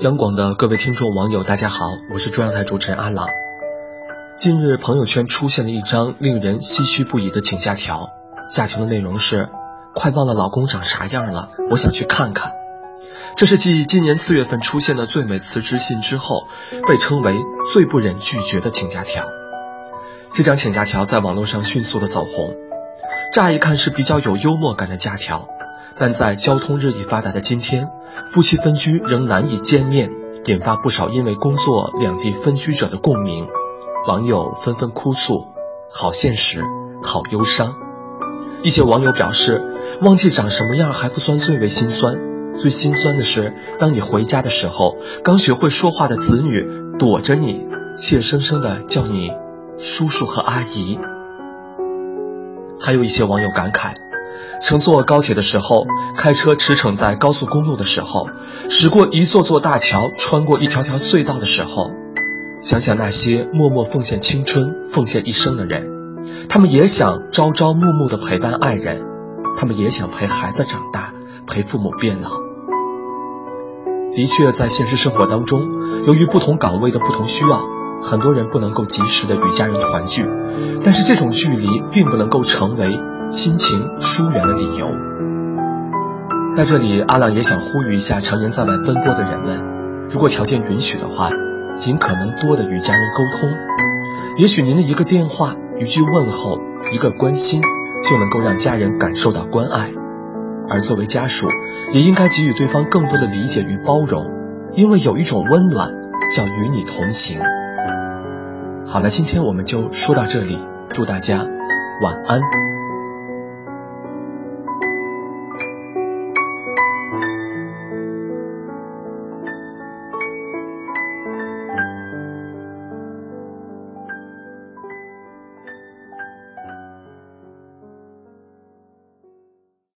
央广的各位听众网友，大家好，我是中央台主持人阿朗。近日，朋友圈出现了一张令人唏嘘不已的请假条，假条的内容是：快忘了老公长啥样了，我想去看看。这是继今年四月份出现的最美辞职信之后，被称为最不忍拒绝的请假条。这张请假条在网络上迅速的走红，乍一看是比较有幽默感的假条，但在交通日益发达的今天，夫妻分居仍难以见面，引发不少因为工作两地分居者的共鸣。网友纷纷哭诉：“好现实，好忧伤。”一些网友表示：“忘记长什么样还不算最为心酸，最心酸的是，当你回家的时候，刚学会说话的子女躲着你，怯生生的叫你叔叔和阿姨。”还有一些网友感慨：“乘坐高铁的时候，开车驰骋在高速公路的时候，驶过一座座大桥，穿过一条条隧道的时候。”想想那些默默奉献青春、奉献一生的人，他们也想朝朝暮暮的陪伴爱人，他们也想陪孩子长大，陪父母变老。的确，在现实生活当中，由于不同岗位的不同需要，很多人不能够及时的与家人团聚。但是，这种距离并不能够成为亲情疏远的理由。在这里，阿朗也想呼吁一下常年在外奔波的人们，如果条件允许的话。尽可能多的与家人沟通，也许您的一个电话、一句问候、一个关心，就能够让家人感受到关爱。而作为家属，也应该给予对方更多的理解与包容，因为有一种温暖叫与你同行。好了，今天我们就说到这里，祝大家晚安。